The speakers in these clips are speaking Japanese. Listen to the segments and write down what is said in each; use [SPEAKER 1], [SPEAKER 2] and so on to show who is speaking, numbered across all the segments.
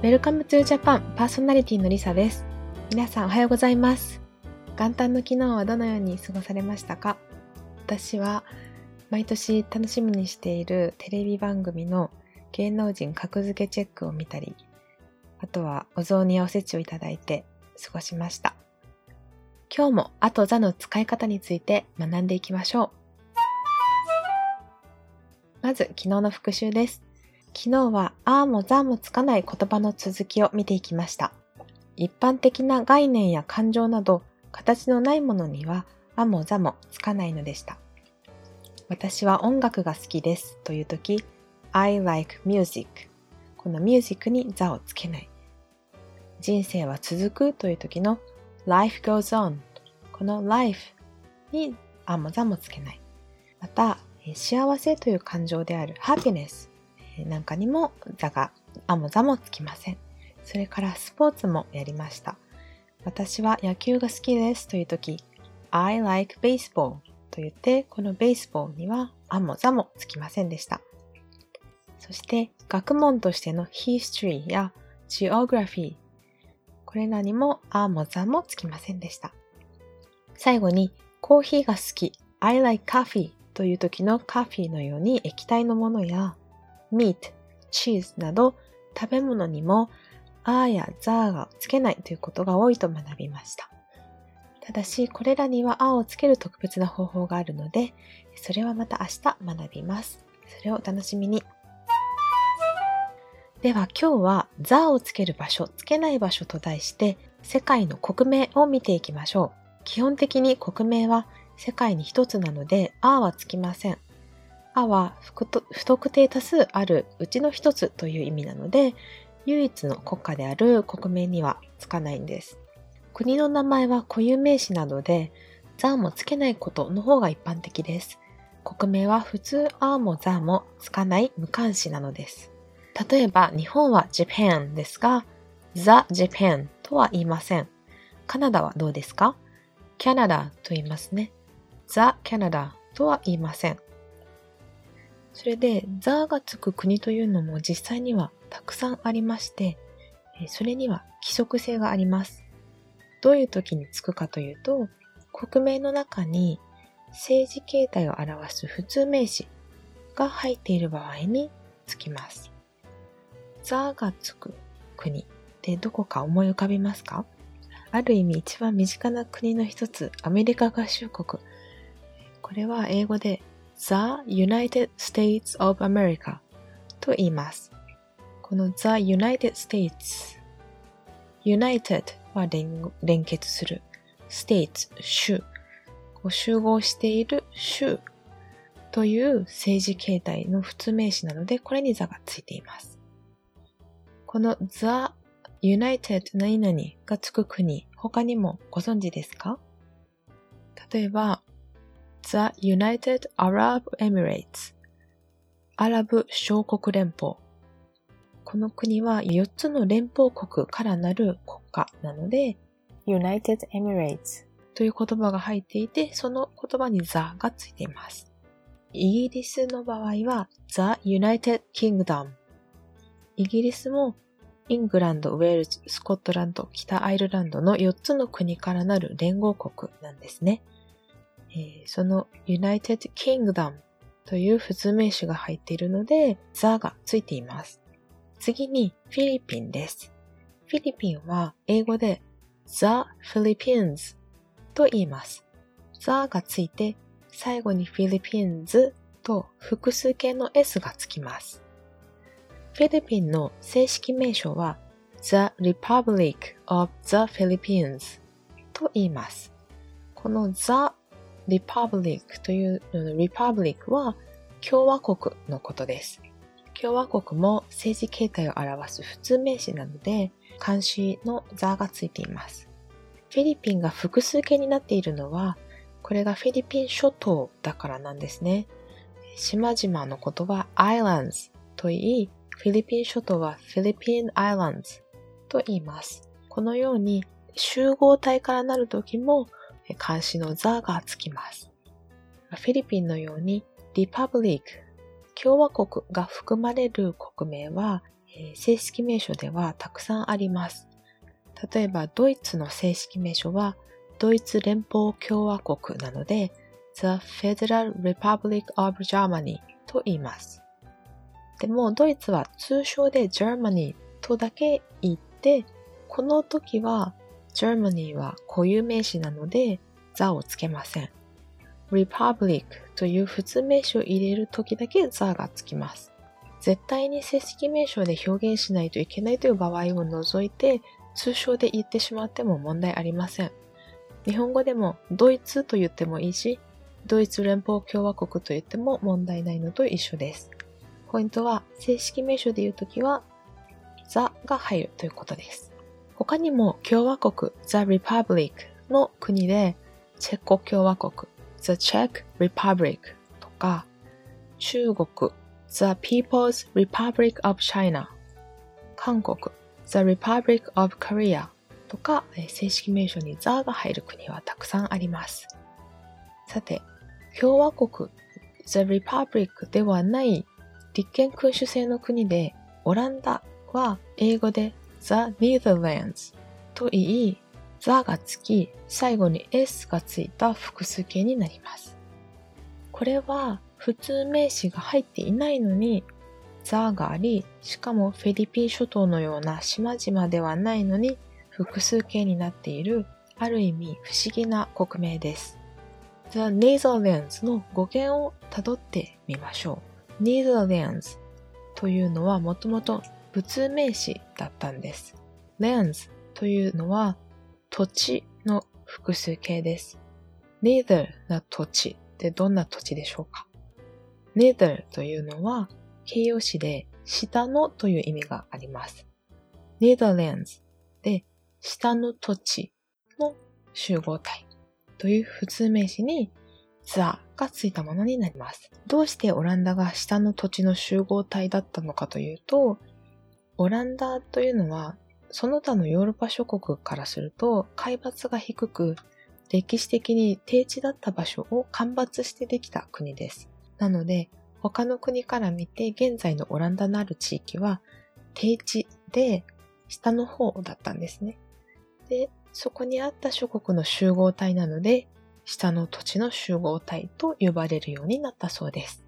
[SPEAKER 1] Welcome to Japan パーソナリティのりさです。皆さんおはようございます。元旦の昨日はどのように過ごされましたか？私は毎年楽しみにしているテレビ番組の芸能人格付けチェックを見たり、あとはお雑煮やおせちをいただいて過ごしました。今日もあと座の使い方について学んでいきましょう。まず昨日の復習です。昨日はあーもざーもつかない言葉の続きを見ていきました。一般的な概念や感情など形のないものにはあもざもつかないのでした。私は音楽が好きですというとき I like music このミュージックに座をつけない。人生は続くという時の life goes on この life にあもざもつけない。また、幸せという感情である happiness なんかにも座があもざもつきません。それからスポーツもやりました。私は野球が好きですという時 I like baseball と言ってこのベースボールにはあもざもつきませんでした。そして学問としての history や geography これらにもあもざもつきませんでした。最後にコーヒーが好き I like coffee という時のカフィーのように液体のものや meat、チーズなど食べ物にもあーやザーがつけないということが多いと学びました。ただし、これらにはあをつける特別な方法があるので、それはまた明日学びます。それをお楽しみに。では今日はザーをつける場所、つけない場所と題して世界の国名を見ていきましょう。基本的に国名は世界に一つなので、あはつきません。あは不特定多数あるうちの一つという意味なので、唯一の国家である国名にはつかないんです。国の名前は固有名詞などで、ザーもつけないことの方が一般的です。国名は普通アーもザーもつかない無関詞なのです。例えば日本は Japan ですが、The Japan とは言いません。カナダはどうですか ?Canada と言いますね。The Canada とは言いません。それで、ザーがつく国というのも実際にはたくさんありまして、それには規則性があります。どういう時につくかというと、国名の中に政治形態を表す普通名詞が入っている場合につきます。ザーがつく国ってどこか思い浮かびますか？ある意味一番身近な国の一つ、アメリカ合衆国。これは英語で The United States of America と言います。この The United States United は連連結する States 州こう集合している州という政治形態の普通名詞なのでこれに The がついています。この The United 何々がつく国他にもご存知ですか？例えば The United Arab Emirates. アラブ小国連邦。この国は4つの連邦国からなる国家なので United Emirates という言葉が入っていてその言葉に The がついています。イギリスの場合は The United Kingdom イギリスもイングランド、ウェールズ、スコットランド、北アイルランドの4つの国からなる連合国なんですね。えー、その United Kingdom という普通名詞が入っているので、ザがついています。次にフィリピンです。フィリピンは英語で The Philippines と言います。ザがついて最後にフィリピンズと複数形の S がつきます。フィリピンの正式名称は The Republic of the Philippines と言います。この The Republic というのの Republic は共和国のことです。共和国も政治形態を表す普通名詞なので、漢詞の The がついています。フィリピンが複数形になっているのは、これがフィリピン諸島だからなんですね。島々のことは Islands と言い、フィリピン諸島はフィリピンアイランズと言います。このように集合体からなるときも漢詞のザがつきます。フィリピンのようにリパブリック、共和国が含まれる国名は、正式名称ではたくさんあります。例えば、ドイツの正式名称は、ドイツ連邦共和国なので、The Federal Republic of Germany と言います。でも、ドイツは通称で Germany とだけ言って、この時は Germany は固有名詞なので、the をつけません。Republic という普通名詞を入れる時だけ the がつきます。絶対に正式名称で表現しないといけないという場合を除いて、通称で言ってしまっても問題ありません。日本語でもドイツと言ってもいいし、ドイツ連邦共和国と言っても問題ないのと一緒です。ポイントは正式名称で言うときは、ザが入るということです。他にも共和国 The Republic の国でチェコ共和国 The Czech Republic とか中国 The People's Republic of China 韓国 The Republic of Korea とか正式名称に The が入る国はたくさんあります。さて、共和国 The Republic ではない立憲君主制の国でオランダは英語で The Netherlands と言い、The がつき、最後に S がついた複数形になります。これは普通名詞が入っていないのに、The があり、しかもフィリピン諸島のような島々ではないのに複数形になっている、ある意味不思議な国名です。The Netherlands の語源をたどってみましょう。Netherlands というのはもともと物名詞だったんです。lands というのは土地の複数形です。neither な土地ってどんな土地でしょうか ?neither というのは形容詞で下のという意味があります。Netherlands で下の土地の集合体という普通名詞に the がついたものになります。どうしてオランダが下の土地の集合体だったのかというと、オランダというのは、その他のヨーロッパ諸国からすると、海抜が低く、歴史的に低地だった場所を干ばつしてできた国です。なので、他の国から見て現在のオランダのある地域は低地で下の方だったんですね。で、そこにあった諸国の集合体なので、下の土地の集合体と呼ばれるようになったそうです。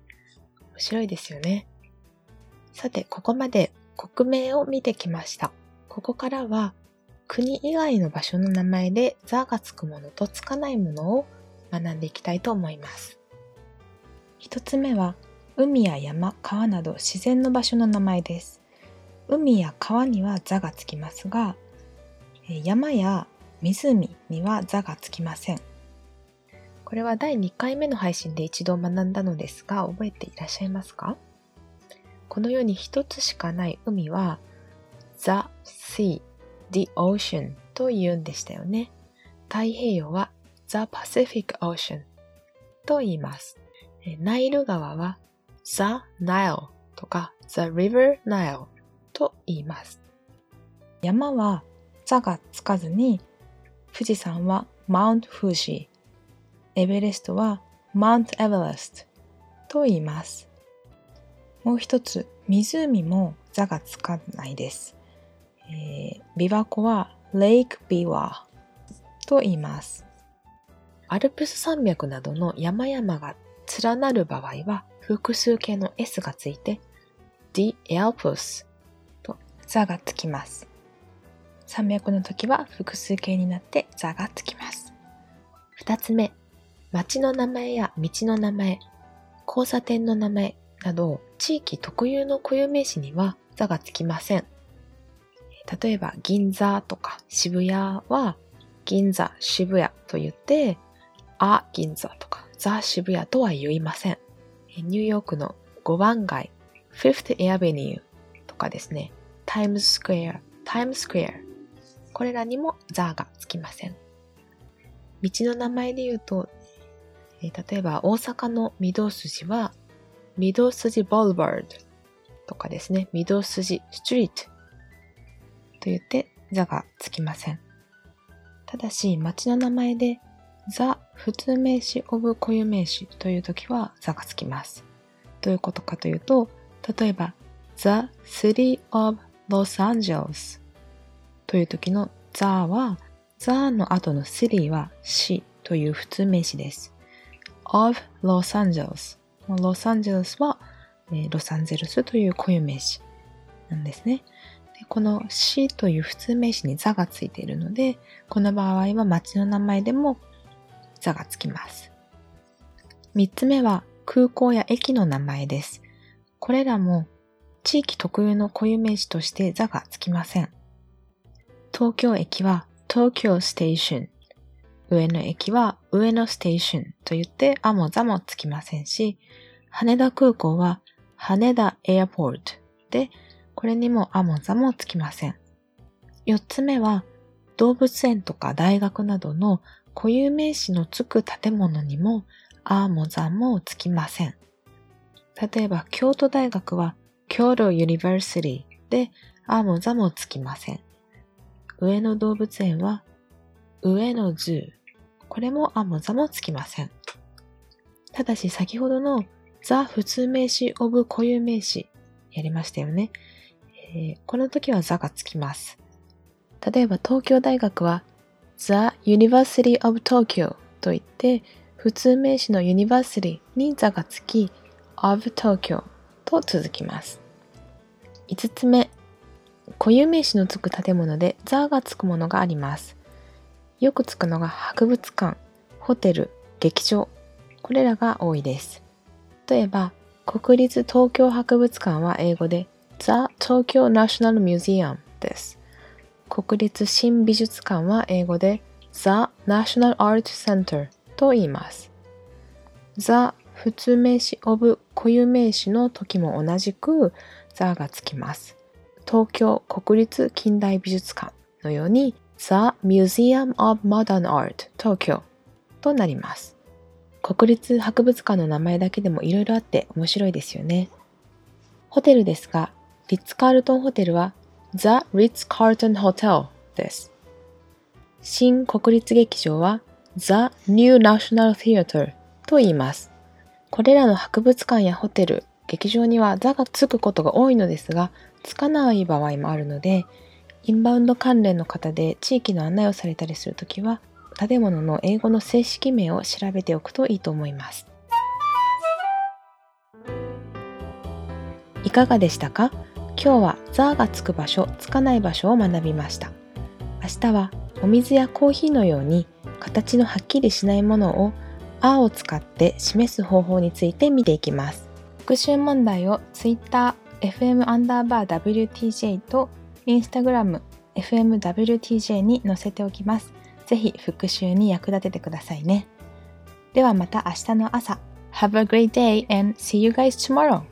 [SPEAKER 1] 面白いですよね。さて、ここまで国名を見てきました。ここからは国以外の場所の名前で座がつくものとつかないものを学んでいきたいと思います。一つ目は海や山、川など自然の場所の名前です。海や川には座がつきますが、山や湖には座がつきません。これは第2回目の配信で一度学んだのですが、覚えていらっしゃいますか？このように一つしかない海は The Sea, The Ocean と言うんでしたよね。太平洋は The Pacific Ocean と言います。ナイル川は The Nile とか The River Nile と言います。山はザがつかずに富士山は Mount Fuji、エベレストは Mount Everest と言います。もう一つ、湖も座がつかないです。えー、琵琶湖は Lake Biwa と言います。アルプス山脈などの山々が連なる場合は複数形の S がついて The Alps と座がつきます。山脈の時は複数形になって座がつきます。二つ目、町の名前や道の名前、交差点の名前などを地域特有の固有名詞には座がつきません。例えば銀座とか渋谷は銀座、渋谷と言って、あ銀座とかザ渋谷とは言いません。ニューヨークの5番街、Fifth Avenue とかですね、タイムスクエア、タイムスクエア、これらにもザがつきません。道の名前で言うと、例えば大阪の御堂筋は御堂筋ボルバードとかですね、御堂筋ストリートと言って座がつきません。ただし、町の名前でザ普通名詞オブ固有名詞という時は座がつきます。どういうことかというと、例えば、The City of Los Angeles という時の The は The の後の City は市という普通名詞です。of Los Angeles ロサンゼルスは、えロサンゼルスという固有名詞なんですね。でこの市という普通名詞に座がついているので、この場合は町の名前でも座がつきます。三つ目は空港や駅の名前です。これらも地域特有の固有名詞として座がつきません。東京駅は東京ステーション。上野駅は上野ステーションと言ってあも座もつきませんし、羽田空港は羽田エアポートで、これにもあも座もつきません。四つ目は動物園とか大学などの固有名詞のつく建物にもあも座もつきません。例えば京都大学はKyoto University で a も the もつきません。上野動物園は上野 Zoo。これもあも座もつきません。ただし先ほどの the 普通名詞 of 固有名詞やりましたよね。えー、この時はザがつきます。例えば東京大学は The University of Tokyo と言って普通名詞の University にザがつき of Tokyo と続きます。5つ目、固有名詞のつく建物でザがつくものがあります。よくつくのが博物館、ホテル、劇場、これらが多いです。例えば、国立東京博物館は英語で The Tokyo National Museum です。国立新美術館は英語で The National Art Center と言います。The 普通名詞 of 固有名詞の時も同じく The がつきます。東京国立近代美術館のように The Museum of Modern Art 東京となります。国立博物館の名前だけでもいろいろあって面白いですよね。ホテルですが、リッツ・カールトンホテルは The Ritz-Carlton Hotel です。新国立劇場は The New National Theatre と言います。これらの博物館やホテル、劇場には座がつくことが多いのですが、つかない場合もあるので、インバウンド関連の方で地域の案内をされたりするときは、建物の英語の正式名を調べておくといいと思います。いかがでしたか？今日はザーがつく場所、つかない場所を学びました。明日はお水やコーヒーのように形のはっきりしないものをあを使って示す方法について見ていきます。復習問題を Twitter、FM インスタグラム、FMWTJ に載せておきます。ぜひ復習に役立ててくださいね。ではまた明日の朝。Have a great day and see you guys tomorrow!